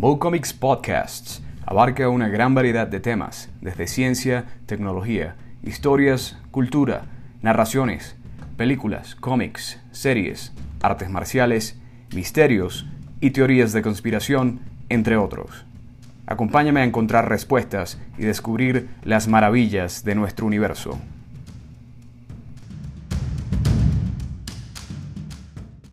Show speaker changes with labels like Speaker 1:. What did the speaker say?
Speaker 1: Comics Podcasts abarca una gran variedad de temas, desde ciencia, tecnología, historias, cultura, narraciones, películas, cómics, series, artes marciales, misterios y teorías de conspiración, entre otros. Acompáñame a encontrar respuestas y descubrir las maravillas de nuestro universo.